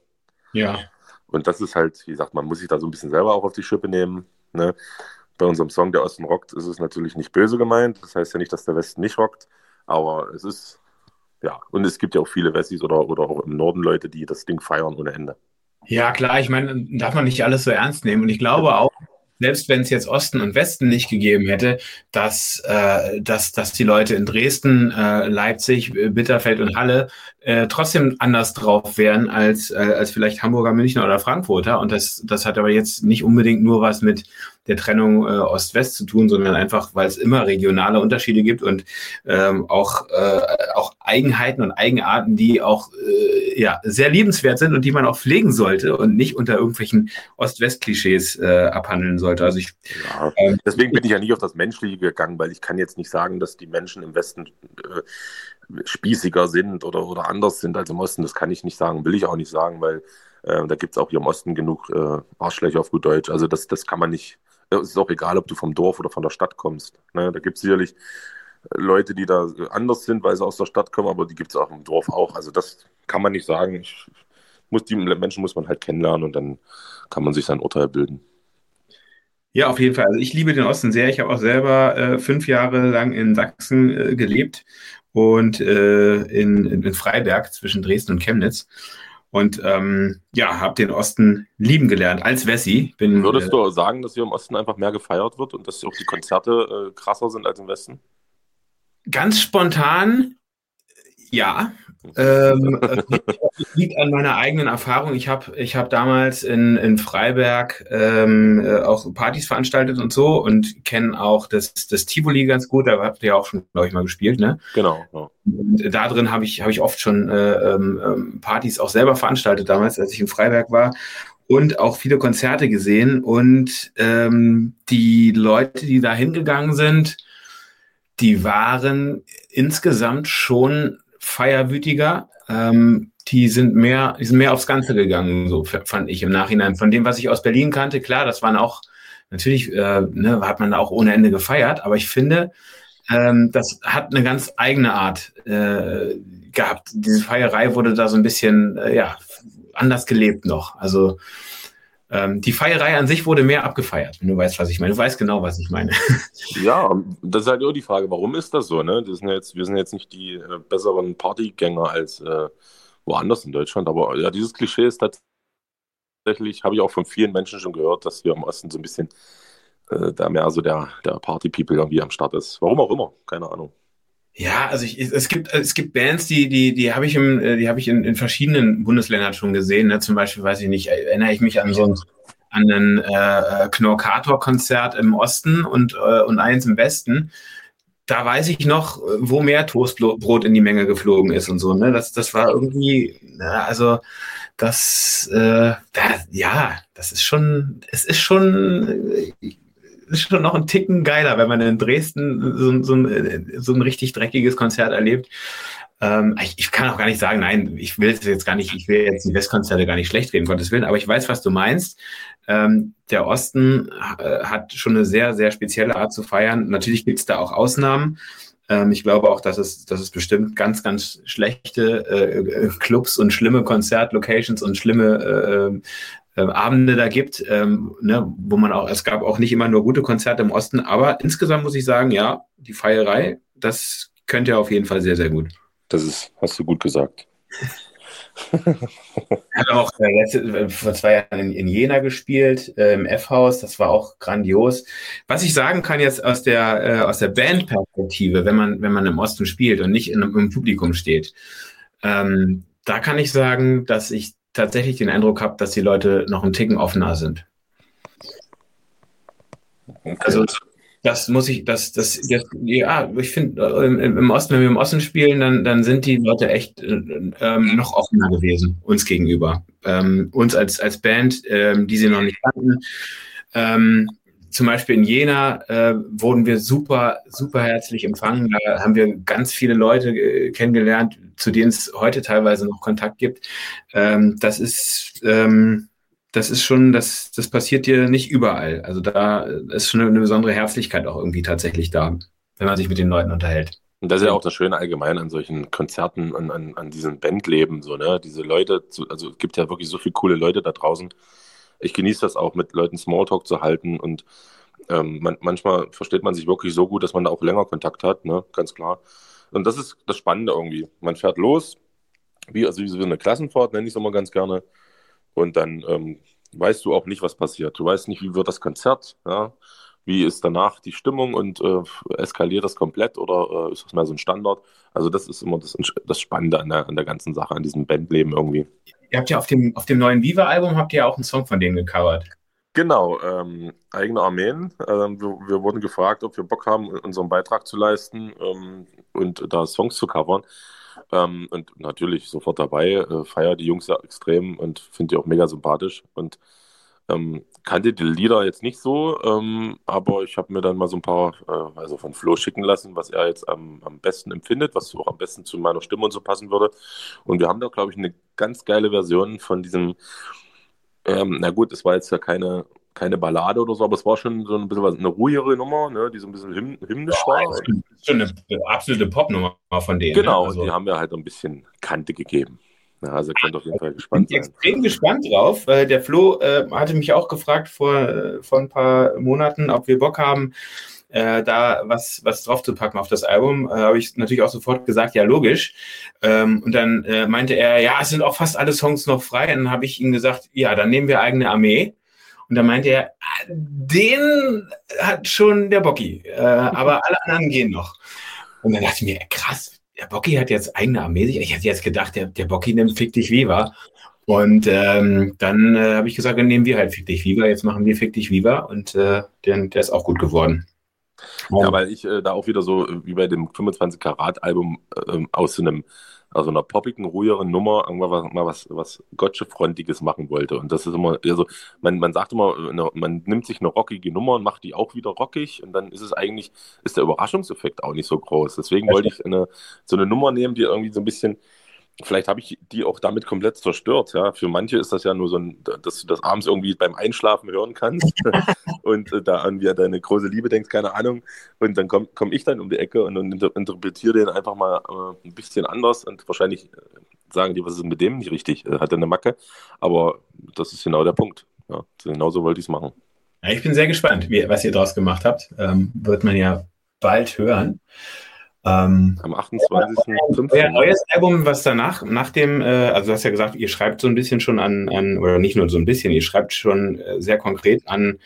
Ja. Und das ist halt, wie gesagt, man muss sich da so ein bisschen selber auch auf die Schippe nehmen. Ne? Bei unserem Song Der Osten rockt ist es natürlich nicht böse gemeint. Das heißt ja nicht, dass der Westen nicht rockt, aber es ist ja, und es gibt ja auch viele Wessis oder, oder auch im Norden Leute, die das Ding feiern ohne Ende. Ja, klar, ich meine, darf man nicht alles so ernst nehmen. Und ich glaube auch, selbst wenn es jetzt Osten und Westen nicht gegeben hätte, dass, äh, dass, dass die Leute in Dresden, äh, Leipzig, äh, Bitterfeld und Halle äh, trotzdem anders drauf wären als, äh, als vielleicht Hamburger, Münchner oder Frankfurter. Und das, das hat aber jetzt nicht unbedingt nur was mit der Trennung äh, Ost-West zu tun, sondern einfach, weil es immer regionale Unterschiede gibt und ähm, auch, äh, auch Eigenheiten und Eigenarten, die auch äh, ja, sehr liebenswert sind und die man auch pflegen sollte und nicht unter irgendwelchen Ost-West-Klischees äh, abhandeln sollte. Also ich, ja, ähm, deswegen bin ich ja nicht auf das Menschliche gegangen, weil ich kann jetzt nicht sagen, dass die Menschen im Westen äh, spießiger sind oder, oder anders sind als im Osten. Das kann ich nicht sagen, will ich auch nicht sagen, weil äh, da gibt es auch hier im Osten genug äh, Arschlöcher auf gut Deutsch. Also das, das kann man nicht es ist auch egal, ob du vom Dorf oder von der Stadt kommst. Ne? Da gibt es sicherlich Leute, die da anders sind, weil sie aus der Stadt kommen, aber die gibt es auch im Dorf auch. Also das kann man nicht sagen. Ich, muss, die Menschen muss man halt kennenlernen und dann kann man sich sein Urteil bilden. Ja, auf jeden Fall. Also ich liebe den Osten sehr. Ich habe auch selber äh, fünf Jahre lang in Sachsen äh, gelebt und äh, in, in Freiberg zwischen Dresden und Chemnitz. Und ähm, ja, habe den Osten lieben gelernt als Wessi. Bin, Würdest äh, du sagen, dass hier im Osten einfach mehr gefeiert wird und dass auch die Konzerte äh, krasser sind als im Westen? Ganz spontan, ja. Ähm, *laughs* liegt an meiner eigenen Erfahrung. Ich habe ich hab damals in, in Freiberg ähm, äh, auch Partys veranstaltet und so und kenne auch das, das Tivoli ganz gut. Da habt ihr ja auch schon, glaube ich, mal gespielt, ne? Genau. Und da drin habe ich, hab ich oft schon äh, ähm, ähm, Partys auch selber veranstaltet damals, als ich in Freiberg war und auch viele Konzerte gesehen. Und ähm, die Leute, die da hingegangen sind, die waren insgesamt schon feierwütiger. Ähm, die sind mehr, die sind mehr aufs Ganze gegangen, so fand ich im Nachhinein. Von dem, was ich aus Berlin kannte, klar, das waren auch, natürlich äh, ne, hat man da auch ohne Ende gefeiert, aber ich finde, ähm, das hat eine ganz eigene Art äh, gehabt. Diese Feierei wurde da so ein bisschen, äh, ja, anders gelebt noch. Also ähm, die Feierei an sich wurde mehr abgefeiert, wenn du weißt, was ich meine. Du weißt genau, was ich meine. *laughs* Ja, das ist halt auch die Frage, warum ist das so? Ne? Das sind jetzt, wir sind jetzt nicht die äh, besseren Partygänger als äh, woanders in Deutschland, aber ja, dieses Klischee ist tatsächlich, habe ich auch von vielen Menschen schon gehört, dass hier im Osten so ein bisschen äh, da mehr so der, der Party-People irgendwie am Start ist. Warum auch immer, keine Ahnung. Ja, also ich, es gibt es gibt Bands, die die die habe ich im äh, die habe ich in, in verschiedenen Bundesländern schon gesehen. Ne? Zum Beispiel weiß ich nicht, erinnere ich mich an so ein an ein äh, Knorkator-Konzert im Osten und äh, und eins im Westen. Da weiß ich noch, wo mehr Toastbrot in die Menge geflogen ist und so. Ne, das das war irgendwie, na, also das, äh, da, ja, das ist schon, es ist schon, ist schon noch ein Ticken geiler, wenn man in Dresden so, so, ein, so ein richtig dreckiges Konzert erlebt. Ähm, ich, ich, kann auch gar nicht sagen, nein, ich will jetzt gar nicht, ich will jetzt die Westkonzerte gar nicht schlecht reden, Gottes Willen, aber ich weiß, was du meinst. Ähm, der Osten äh, hat schon eine sehr, sehr spezielle Art zu feiern. Natürlich gibt es da auch Ausnahmen. Ähm, ich glaube auch, dass es, dass es bestimmt ganz, ganz schlechte äh, Clubs und schlimme Konzertlocations und schlimme äh, äh, Abende da gibt, ähm, ne, wo man auch, es gab auch nicht immer nur gute Konzerte im Osten, aber insgesamt muss ich sagen, ja, die Feierei, das könnte ja auf jeden Fall sehr, sehr gut. Das ist, hast du gut gesagt. *laughs* hat auch äh, äh, vor zwei Jahren in, in Jena gespielt, äh, im F-Haus, das war auch grandios. Was ich sagen kann jetzt aus der, äh, aus der Bandperspektive, wenn man, wenn man im Osten spielt und nicht in, im Publikum steht, ähm, da kann ich sagen, dass ich tatsächlich den Eindruck habe, dass die Leute noch einen Ticken offener sind. Okay. Also das muss ich, das, das, das ja, ich finde, äh, im Osten, wenn wir im Osten spielen, dann, dann sind die Leute echt äh, ähm, noch offener gewesen, uns gegenüber. Ähm, uns als, als Band, ähm, die sie noch nicht kannten. Zum Beispiel in Jena äh, wurden wir super, super herzlich empfangen. Da haben wir ganz viele Leute äh, kennengelernt, zu denen es heute teilweise noch Kontakt gibt. Ähm, das ist, ähm, das ist schon, das, das passiert dir nicht überall. Also da ist schon eine, besondere Herzlichkeit auch irgendwie tatsächlich da, wenn man sich mit den Leuten unterhält. Und das ist ja auch das Schöne allgemein an solchen Konzerten, an, an, an diesem Bandleben, so, ne? Diese Leute, also es gibt ja wirklich so viele coole Leute da draußen ich genieße das auch, mit Leuten Smalltalk zu halten und ähm, man, manchmal versteht man sich wirklich so gut, dass man da auch länger Kontakt hat, ne? ganz klar. Und das ist das Spannende irgendwie. Man fährt los, wie, also wie so eine Klassenfahrt, nenne ich es immer ganz gerne. Und dann ähm, weißt du auch nicht, was passiert. Du weißt nicht, wie wird das Konzert, ja? wie ist danach die Stimmung und äh, eskaliert das komplett oder äh, ist das mehr so ein Standard? Also das ist immer das, das Spannende an der, an der ganzen Sache, an diesem Bandleben irgendwie. Ihr habt ja auf dem, auf dem neuen Viva-Album habt ihr ja auch einen Song von denen gecovert. Genau, ähm, eigene Armeen. Ähm, wir, wir, wurden gefragt, ob wir Bock haben, unseren Beitrag zu leisten ähm, und da Songs zu covern. Ähm, und natürlich sofort dabei, äh, feier die Jungs ja extrem und finde die auch mega sympathisch. Und ähm, kannte die Lieder jetzt nicht so, ähm, aber ich habe mir dann mal so ein paar, äh, also von Flo schicken lassen, was er jetzt am, am besten empfindet, was auch am besten zu meiner Stimme und so passen würde. Und wir haben da, glaube ich, eine ganz geile Version von diesem, ähm, na gut, es war jetzt ja keine keine Ballade oder so, aber es war schon so ein bisschen was, eine ruhigere Nummer, ne, die so ein bisschen hymn hymnisch war. das ist schon eine absolute Popnummer von denen. Genau, ne? Also, die haben mir halt ein bisschen Kante gegeben. Ja, also ihr könnt auf jeden Fall bin gespannt ich sein. extrem gespannt drauf. Der Flo äh, hatte mich auch gefragt vor, äh, vor ein paar Monaten, ob wir Bock haben, äh, da was, was drauf zu packen auf das Album. Äh, Habe ich natürlich auch sofort gesagt, ja, logisch. Ähm, und dann äh, meinte er, ja, es sind auch fast alle Songs noch frei. Und dann habe ich ihm gesagt, ja, dann nehmen wir eigene Armee. Und dann meinte er, ah, den hat schon der Bocky, äh, aber alle anderen gehen noch. Und dann dachte ich mir, krass, der Bocky hat jetzt eigene Armee. Ich hätte jetzt gedacht, der, der Bocky nimmt Fick dich Viva. Und ähm, dann äh, habe ich gesagt, dann nehmen wir halt Fick dich Viva. Jetzt machen wir Fick dich Viva und äh, der, der ist auch gut geworden. Ja, weil ich äh, da auch wieder so äh, wie bei dem 25 Karat Album äh, aus so einem also einer poppigen, ruhigeren Nummer irgendwann was, mal was, was Gotche-frontiges machen wollte. Und das ist immer, also man, man sagt immer, man nimmt sich eine rockige Nummer und macht die auch wieder rockig und dann ist es eigentlich, ist der Überraschungseffekt auch nicht so groß. Deswegen wollte ich eine, so eine Nummer nehmen, die irgendwie so ein bisschen, vielleicht habe ich die auch damit komplett zerstört. Ja, für manche ist das ja nur so ein, dass du das abends irgendwie beim Einschlafen hören kannst *laughs* und äh, da irgendwie an deine große Liebe denkst, keine Ahnung. Und dann komme komm ich dann um die Ecke und, und inter interpretiere den einfach mal äh, ein bisschen anders und wahrscheinlich äh, sagen die, was ist mit dem nicht richtig? Äh, hat er eine Macke? Aber das ist genau der Punkt. Ja, genauso wollte ich es machen. Ja, ich bin sehr gespannt, wie, was ihr daraus gemacht habt. Ähm, wird man ja bald hören. Ähm, Am 28.05. euer neues Album, was danach, nach dem, äh, also du hast ja gesagt, ihr schreibt so ein bisschen schon an, an oder nicht nur so ein bisschen, ihr schreibt schon äh, sehr konkret an,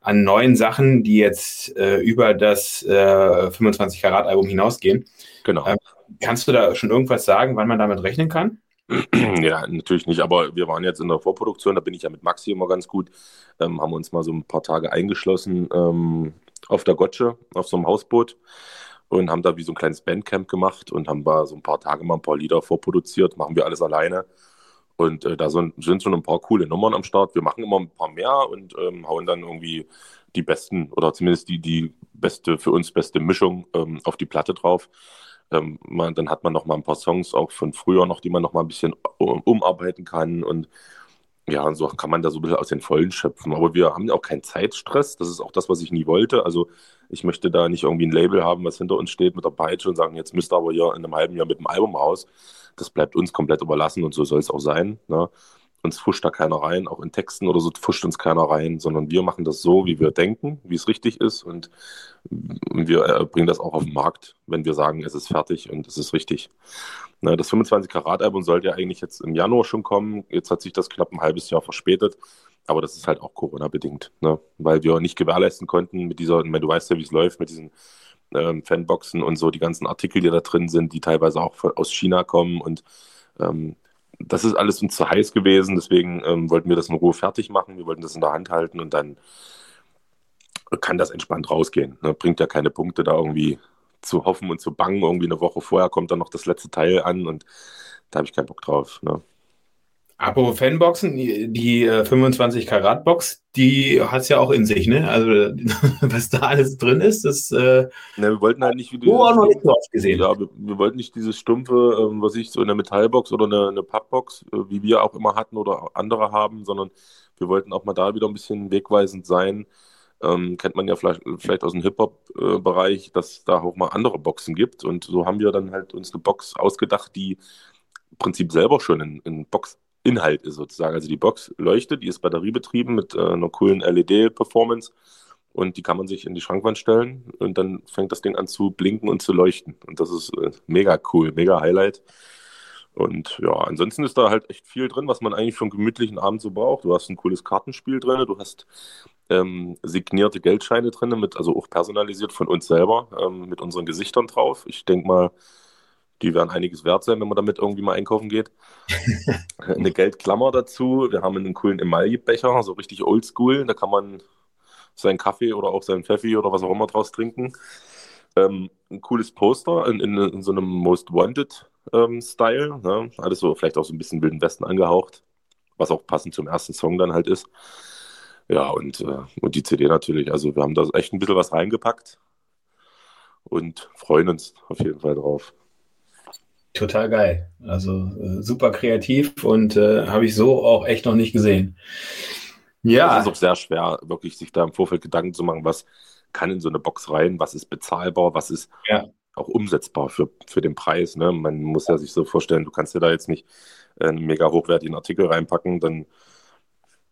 an neuen Sachen, die jetzt äh, über das äh, 25 Karat Album hinausgehen. Genau. Ähm, Kannst du da schon irgendwas sagen, wann man damit rechnen kann? *clears throat* Ja, natürlich nicht, aber wir waren jetzt in der Vorproduktion, da bin ich ja mit Maxi immer ganz gut, ähm, haben uns mal so ein paar Tage eingeschlossen ähm, auf der Gotsche, auf so einem Hausboot und haben da wie so ein kleines Bandcamp gemacht und haben da so ein paar Tage mal ein paar Lieder vorproduziert, machen wir alles alleine. Und äh, da sind, sind schon ein paar coole Nummern am Start. Wir machen immer ein paar mehr und ähm, hauen dann irgendwie die besten oder zumindest die, die beste, für uns beste Mischung ähm, auf die Platte drauf. Ähm, man, dann hat man noch mal ein paar Songs auch von früher noch, die man noch mal ein bisschen um, umarbeiten kann und ja, und so kann man da so ein bisschen aus den Vollen schöpfen. Aber wir haben ja auch keinen Zeitstress. Das ist auch das, was ich nie wollte. Also ich möchte da nicht irgendwie ein Label haben, was hinter uns steht mit der Peitsche und sagen, jetzt müsst ihr aber hier in einem halben Jahr mit dem Album raus. Das bleibt uns komplett überlassen und so soll es auch sein. Ne? Uns fuscht da keiner rein, auch in Texten oder so fuscht uns keiner rein, sondern wir machen das so, wie wir denken, wie es richtig ist und wir äh, bringen das auch auf den Markt, wenn wir sagen, es ist fertig und es ist richtig. Ne, das 25-Karat-Album sollte ja eigentlich jetzt im Januar schon kommen. Jetzt hat sich das knapp ein halbes Jahr verspätet. Aber das ist halt auch Corona-bedingt, ne? weil wir nicht gewährleisten konnten mit dieser, du weißt ja, wie es läuft, mit diesen ähm, Fanboxen und so, die ganzen Artikel, die da drin sind, die teilweise auch aus China kommen. Und ähm, das ist alles uns zu heiß gewesen. Deswegen ähm, wollten wir das in Ruhe fertig machen. Wir wollten das in der Hand halten und dann kann das entspannt rausgehen. Ne? Bringt ja keine Punkte da irgendwie zu hoffen und zu bangen. Irgendwie eine Woche vorher kommt dann noch das letzte Teil an und da habe ich keinen Bock drauf. Ne? Apropos Fanboxen, die, die äh, 25 Karat Box, die hat es ja auch in sich, ne? Also *laughs* was da alles drin ist, das äh, Ne, wir wollten halt nicht wie oh, noch nicht so oft gesehen. Ja, wir, wir wollten nicht dieses stumpfe, ähm, was ich so eine Metallbox oder eine, eine Pappbox, äh, wie wir auch immer hatten oder andere haben, sondern wir wollten auch mal da wieder ein bisschen wegweisend sein. Ähm, kennt man ja vielleicht, vielleicht aus dem Hip-Hop-Bereich, dass da auch mal andere Boxen gibt. Und so haben wir dann halt uns eine Box ausgedacht, die im Prinzip selber schon ein, ein Boxinhalt ist sozusagen. Also die Box leuchtet, die ist batteriebetrieben mit äh, einer coolen LED-Performance und die kann man sich in die Schrankwand stellen und dann fängt das Ding an zu blinken und zu leuchten. Und das ist äh, mega cool, mega Highlight. Und ja, ansonsten ist da halt echt viel drin, was man eigentlich für einen gemütlichen Abend so braucht. Du hast ein cooles Kartenspiel drin, du hast ähm, signierte Geldscheine drin, mit, also auch personalisiert von uns selber, ähm, mit unseren Gesichtern drauf. Ich denke mal, die werden einiges wert sein, wenn man damit irgendwie mal einkaufen geht. *laughs* Eine Geldklammer dazu. Wir haben einen coolen Emaillebecher, so richtig oldschool. Da kann man seinen Kaffee oder auch seinen Pfeffi oder was auch immer draus trinken. Ähm, ein cooles Poster in, in, in so einem Most Wanted ähm, Style. Ne? Alles so, vielleicht auch so ein bisschen Wilden Westen angehaucht, was auch passend zum ersten Song dann halt ist. Ja, und, äh, und die CD natürlich. Also wir haben da echt ein bisschen was reingepackt und freuen uns auf jeden Fall drauf. Total geil. Also äh, super kreativ und äh, habe ich so auch echt noch nicht gesehen. Ja. Es ist auch sehr schwer, wirklich sich da im Vorfeld Gedanken zu machen, was kann in so eine Box rein, was ist bezahlbar, was ist ja. auch umsetzbar für, für den Preis. Ne? Man muss ja sich so vorstellen, du kannst dir da jetzt nicht einen mega hochwertigen Artikel reinpacken, dann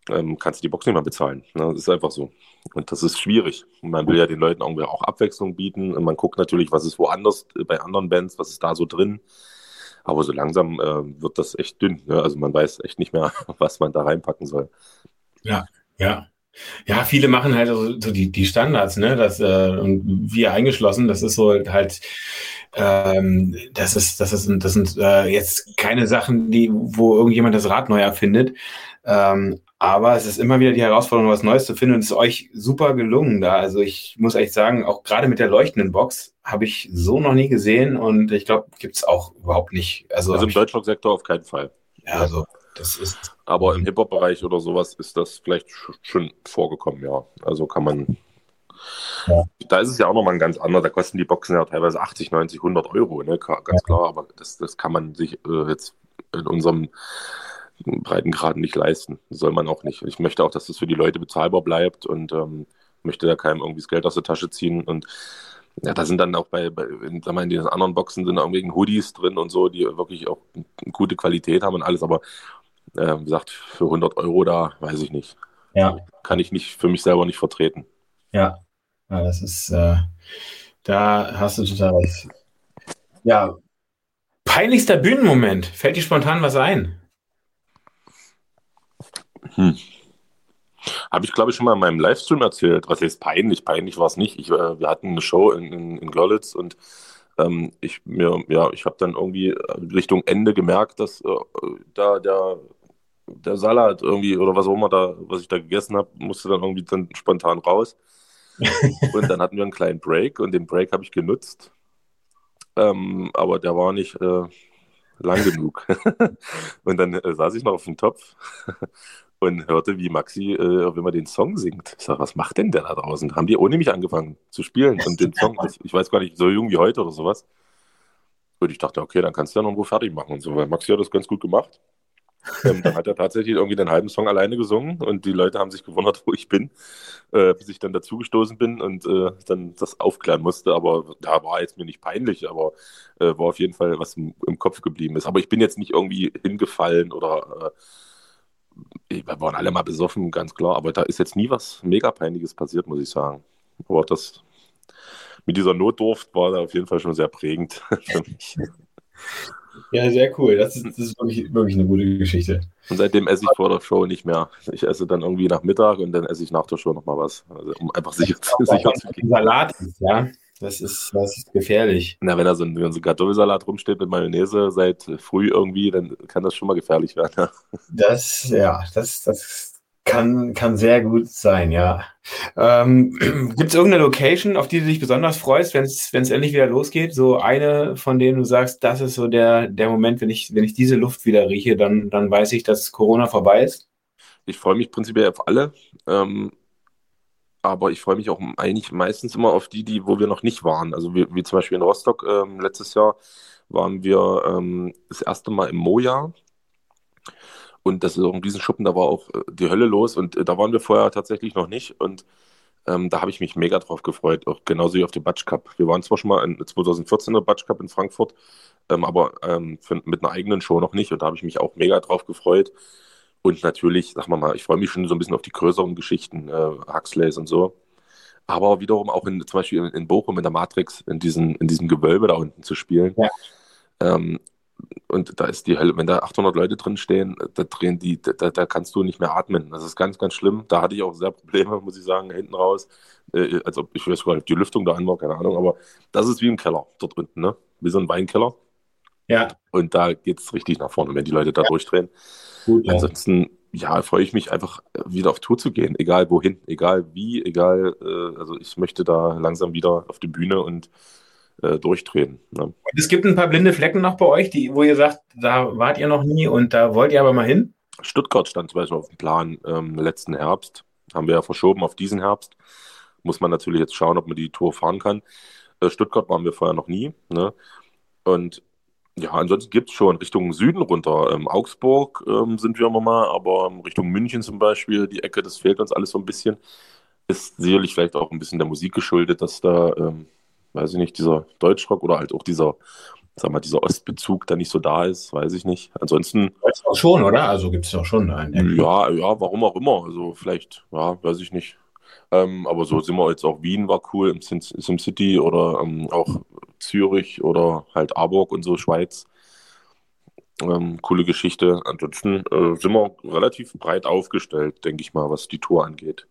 ähm, kannst du die Box nicht mehr bezahlen. Ne? Das ist einfach so. Und das ist schwierig. man will ja den Leuten irgendwie auch Abwechslung bieten. Und man guckt natürlich, was ist woanders bei anderen Bands, was ist da so drin. Aber so langsam äh, wird das echt dünn. Ne? Also man weiß echt nicht mehr, *laughs* was man da reinpacken soll. Ja, ja. Ja, viele machen halt so, so die, die Standards, ne? Das, äh, und wir eingeschlossen, das ist so halt, ähm, das ist, das ist, das sind äh, jetzt keine Sachen, die, wo irgendjemand das Rad neu erfindet. Ähm, aber es ist immer wieder die Herausforderung, was Neues zu finden und es ist euch super gelungen da. Also ich muss echt sagen, auch gerade mit der leuchtenden Box habe ich so noch nie gesehen und ich glaube, gibt es auch überhaupt nicht. Also, also im Deutschrock-Sektor auf keinen Fall. Ja, also das ist. Aber im Hip-Hop-Bereich oder sowas ist das vielleicht schon vorgekommen, ja. Also kann man. Ja. Da ist es ja auch nochmal ein ganz anderer. Da kosten die Boxen ja teilweise 80, 90, 100 Euro, ne? ganz klar. Aber das, das kann man sich äh, jetzt in unserem Breitengrad nicht leisten. Soll man auch nicht. Ich möchte auch, dass das für die Leute bezahlbar bleibt und ähm, möchte da keinem irgendwie das Geld aus der Tasche ziehen. Und ja, da sind dann auch bei, bei in, in den anderen Boxen sind irgendwie Hoodies drin und so, die wirklich auch gute Qualität haben und alles. Aber äh, wie gesagt, für 100 Euro da, weiß ich nicht. Ja. Kann ich nicht für mich selber nicht vertreten. Ja, ja das ist, äh, da hast du total recht. Ja, peinlichster Bühnenmoment. Fällt dir spontan was ein? Hm. Habe ich, glaube ich, schon mal in meinem Livestream erzählt. Was heißt peinlich? Peinlich war es nicht. Ich, äh, wir hatten eine Show in, in, in Görlitz und ähm, ich mir, ja, ich habe dann irgendwie Richtung Ende gemerkt, dass äh, da der, der Salat irgendwie oder was auch immer da, was ich da gegessen habe, musste dann irgendwie dann spontan raus. *laughs* und dann hatten wir einen kleinen Break und den Break habe ich genutzt. Ähm, aber der war nicht äh, lang genug. *laughs* und dann äh, saß ich noch auf dem Topf und hörte, wie Maxi, äh, wenn man den Song singt. Ich sag, was macht denn der da draußen? Haben die ohne mich angefangen zu spielen und den Song, *laughs* ich weiß gar nicht, so jung wie heute oder sowas. Und ich dachte, okay, dann kannst du ja noch irgendwo fertig machen und so, weil Maxi hat das ganz gut gemacht. ähm, dann hat er tatsächlich irgendwie den halben Song alleine gesungen und die Leute haben sich gewundert, wo ich bin, äh, bis ich dann dazugestoßen bin und äh, dann das aufklären musste. Aber da war jetzt mir nicht peinlich, aber äh, war auf jeden Fall was im, im, Kopf geblieben ist. Aber ich bin jetzt nicht irgendwie hingefallen oder äh, wir waren alle mal besoffen, ganz klar. Aber da ist jetzt nie was mega peinliches passiert, muss ich sagen. Aber das mit dieser Notdurft war da auf jeden Fall schon sehr prägend für *laughs* mich. Ja, sehr cool. Das ist, das ist wirklich, wirklich, eine gute Geschichte. Und seitdem esse ich vor der Show nicht mehr. Ich esse dann irgendwie nach Mittag und dann esse ich nach der Show nochmal was. Also, um einfach sicher, sicher zu gehen. Salat ist, ja. Das ist, das ist gefährlich. Na, wenn da so ein, so ein Kartoffelsalat rumsteht mit Mayonnaise seit früh irgendwie, dann kann das schon mal gefährlich werden. Das, ja, das, das kann, kann sehr gut sein, ja. Ähm, *clears throat* Gibt es irgendeine Location, auf die du dich besonders freust, wenn es endlich wieder losgeht? So eine, von denen du sagst, das ist so der, der Moment, wenn ich, wenn ich diese Luft wieder rieche, dann, dann weiß ich, dass Corona vorbei ist? Ich freue mich prinzipiell auf alle. Ähm, aber ich freue mich auch eigentlich meistens immer auf die, die, wo wir noch nicht waren. Also wie, wie zum Beispiel in Rostock ähm, letztes Jahr waren wir ähm, das erste Mal im Moja und das ist auch ein Riesenschuppen, da war auch äh, die Hölle los und äh, da waren wir vorher tatsächlich noch nicht. Und ähm, da habe ich mich mega drauf gefreut, auch genauso wie auf den Batsch Cup. Wir waren zwar schon mal in 2014 der Batsch Cup in Frankfurt, ähm, aber ähm, für, mit einer eigenen Show noch nicht. Und da habe ich mich auch mega drauf gefreut. Und natürlich, sag mal mal, ich freue mich schon so ein bisschen auf die größeren Geschichten, äh, Huxleys und so. Aber wiederum auch in, zum Beispiel in, in Bochum in der Matrix, in, diesen, in diesem Gewölbe da unten zu spielen. Ja. Ähm, und da ist die Hölle, wenn da 800 Leute drin stehen, da drehen die, da, da kannst du nicht mehr atmen. Das ist ganz, ganz schlimm. Da hatte ich auch sehr Probleme, *laughs* muss ich sagen, hinten raus. Äh, als ob, ich weiß gar nicht, ob die Lüftung da an war, keine Ahnung, aber das ist wie im Keller dort unten, ne? Wie so ein Weinkeller. Ja. Und da geht es richtig nach vorne, wenn die Leute da ja. durchdrehen. Gut, ja. Ansonsten, ja, freue ich mich einfach wieder auf Tour zu gehen, egal wohin, egal wie, egal, äh, also ich möchte da langsam wieder auf die Bühne und äh, durchdrehen. Ne? Es gibt ein paar blinde Flecken noch bei euch, die, wo ihr sagt, da wart ihr noch nie und da wollt ihr aber mal hin? Stuttgart stand zum Beispiel auf dem Plan ähm, letzten Herbst. Haben wir ja verschoben auf diesen Herbst. Muss man natürlich jetzt schauen, ob man die Tour fahren kann. Äh, Stuttgart waren wir vorher noch nie. Ne? Und Ja, ansonsten gibt es schon Richtung Süden runter. Ähm, Augsburg ähm, sind wir immer mal, aber ähm, Richtung München zum Beispiel, die Ecke, das fehlt uns alles so ein bisschen. Ist sicherlich vielleicht auch ein bisschen der Musik geschuldet, dass da, ähm, weiß ich nicht, dieser Deutschrock oder halt auch dieser, sag mal, dieser Ostbezug da nicht so da ist, weiß ich nicht. Ansonsten. Auch schon, oder? Also gibt es doch schon einen. Ja, ja, warum auch immer. Also vielleicht, ja, weiß ich nicht. Ähm, aber so sind wir jetzt auch Wien war cool im SimCity oder ähm, auch Zürich oder halt Aarburg und so Schweiz. Ähm, coole Geschichte. Ansonsten äh, sind wir relativ breit aufgestellt, denke ich mal, was die Tour angeht.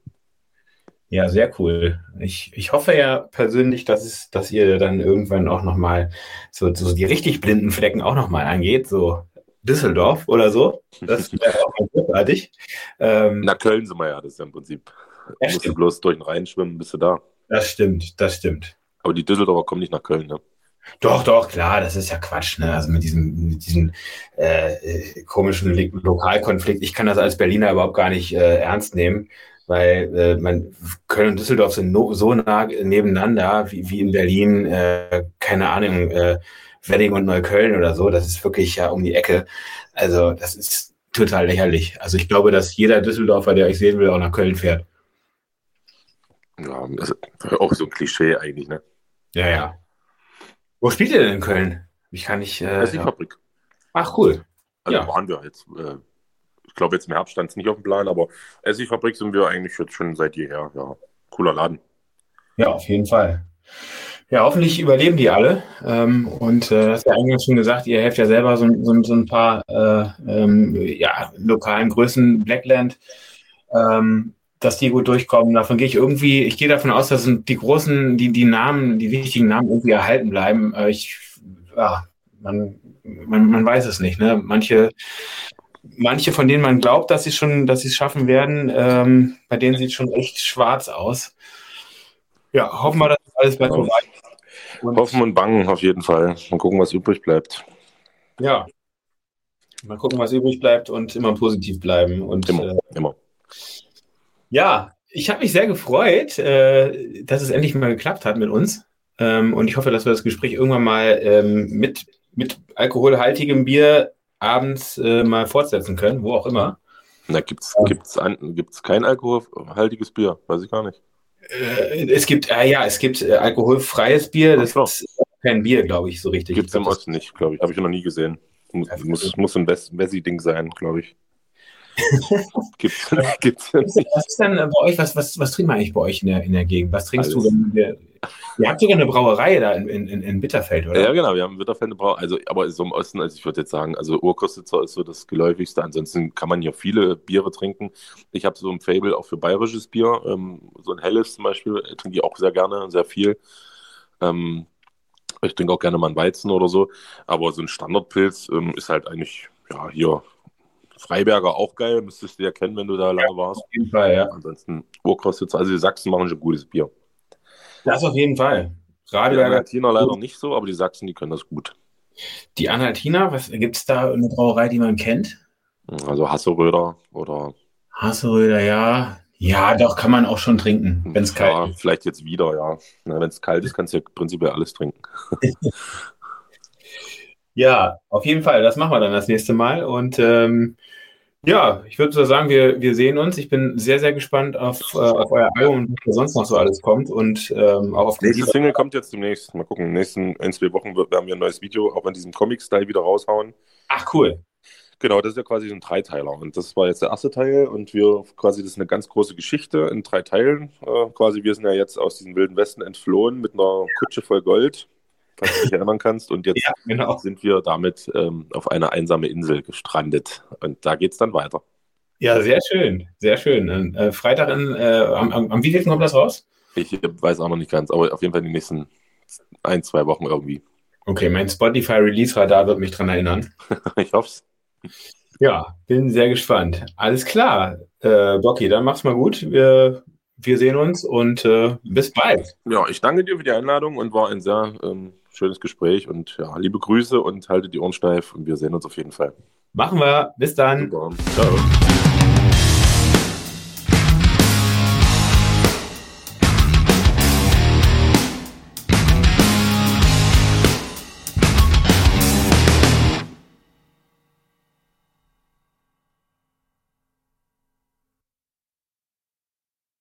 Ja, sehr cool. Ich, ich hoffe ja persönlich, dass, es, dass ihr dann irgendwann auch nochmal so, so die richtig blinden Flecken auch nochmal angeht, so Düsseldorf oder so. Das wäre auch mal großartig. Ähm, Na, Köln sind wir ja, das ist ja im Prinzip. Ja, musst du bloß durch den Rhein schwimmen, bist du da. Das stimmt, das stimmt. Aber die Düsseldorfer kommen nicht nach Köln, ne? Doch, doch, klar, das ist ja Quatsch, ne? Also mit diesem, mit diesem äh, komischen Lokalkonflikt. Ich kann das als Berliner überhaupt gar nicht äh, ernst nehmen, weil äh, man, Köln und Düsseldorf sind no, so nah nebeneinander wie, wie in Berlin, äh, keine Ahnung, äh, Wedding und Neukölln oder so. Das ist wirklich ja um die Ecke. Also, das ist total lächerlich. Also ich glaube, dass jeder Düsseldorfer, der euch sehen will, auch nach Köln fährt. Ja, das ist auch so ein Klischee eigentlich, ne? Ja, ja. Wo spielt ihr denn in Köln? Ich kann nicht. Äh, das ist die Fabrik. Ach, cool. Also ja. waren wir jetzt. Äh, ich glaube, jetzt im Herbst stand es nicht auf dem Plan, aber Essigfabrik sind wir eigentlich jetzt schon seit jeher. Ja, cooler Laden. Ja, auf jeden Fall. Ja, hoffentlich überleben die alle. Ähm, und äh, hast ja eingangs schon gesagt, ihr helft ja selber so, so, so ein paar äh, ähm, ja, lokalen Größen, Blackland. Ähm, dass die gut durchkommen. Davon gehe ich irgendwie, ich gehe davon aus, dass die großen, die, die Namen, die wichtigen Namen irgendwie erhalten bleiben. Äh, ich, ja, man, man, man weiß es nicht. Ne? Manche, manche, von denen man glaubt, dass sie schon, dass sie es schaffen werden, ähm, bei denen sieht es schon echt schwarz aus. Ja, hoffen wir, dass alles bleibt ja. Und hoffen und bangen auf jeden Fall. Mal gucken, was übrig bleibt. Ja. Mal gucken, was übrig bleibt und immer positiv bleiben. Und, immer, äh, immer. Ja, ich habe mich sehr gefreut, äh, dass es endlich mal geklappt hat mit uns. Ähm, und ich hoffe, dass wir das Gespräch irgendwann mal ähm, mit, mit alkoholhaltigem Bier abends äh, mal fortsetzen können, wo auch immer. Na, gibt's, gibt's, ein, gibt's kein alkoholhaltiges Bier? Weiß ich gar nicht. Äh, es gibt, äh, ja, es gibt äh, alkoholfreies Bier, das ist kein Bier, glaube ich, so richtig. Gibt es im Osten nicht, glaube ich. Habe ich noch nie gesehen. Muss, muss, muss ein Wessi-Ding sein, glaube ich. *laughs* gibt's, gibt's was, was ist denn bei euch, was, was, was trinkt man eigentlich bei euch in der, in der Gegend? Was trinkst Alles. du denn? Ihr habt sogar eine Brauerei da in, in, in Bitterfeld, oder? Ja, genau, wir haben Bitterfeld eine Brauerei. Also, aber so im Osten, also ich würde jetzt sagen, also Urkostitzer ist so das geläufigste. Ansonsten kann man hier viele Biere trinken. Ich habe so ein Fable auch für bayerisches Bier. Ähm, so ein helles zum Beispiel, trinke ich auch sehr gerne, sehr viel. Ähm, ich trinke auch gerne mal einen Weizen oder so. Aber so ein Standardpilz ähm, ist halt eigentlich, ja, hier Freiberger auch geil, müsstest du ja kennen, wenn du da lange warst. Auf jeden Fall, ja. Ansonsten Urkostitzer, also die Sachsen machen schon gutes Bier. Das auf jeden Fall. Radeberger. Die Anhaltiner leider nicht so, aber die Sachsen, die können das gut. Die Anhaltiner, gibt es da eine Brauerei, die man kennt? Also Hasseröder oder. Hasseröder, ja. Ja, doch, kann man auch schon trinken, wenn es kalt ja, ist. Vielleicht jetzt wieder, ja. Wenn es kalt ist, kannst du ja prinzipiell alles trinken. *laughs* ja, auf jeden Fall. Das machen wir dann das nächste Mal. Und ähm, ja, ich würde so sagen, wir, wir sehen uns. Ich bin sehr, sehr gespannt auf, äh, auf euer Album und was sonst noch so alles kommt. Und ähm, auch auf die Single kommt jetzt demnächst. Mal gucken, in den nächsten ein, zwei Wochen werden wir ein neues Video auch in diesem Comic-Style wieder raushauen. Ach, cool. Genau, das ist ja quasi ein Dreiteiler. Und das war jetzt der erste Teil. Und wir quasi, das ist eine ganz große Geschichte in drei Teilen. Äh, quasi, wir sind ja jetzt aus diesem wilden Westen entflohen mit einer Kutsche voll Gold falls du dich erinnern kannst. Und jetzt ja, genau. sind wir damit ähm, auf eine einsame Insel gestrandet. Und da geht es dann weiter. Ja, sehr schön, sehr schön. Äh, Freitag in, äh, am, am, am wievielten kommt das raus? Ich weiß auch noch nicht ganz, aber auf jeden Fall in den nächsten ein, zwei Wochen irgendwie. Okay, mein Spotify-Release-Radar wird mich daran erinnern. *laughs* ich hoffe es. Ja, bin sehr gespannt. Alles klar, äh, Bocky, dann mach's mal gut. Wir, wir sehen uns und äh, bis bald. Ja, ich danke dir für die Einladung und war ein sehr ähm, schönes Gespräch und ja, liebe Grüße und halte die Ohren steif und wir sehen uns auf jeden Fall. Machen wir. Bis dann. Super. Ciao.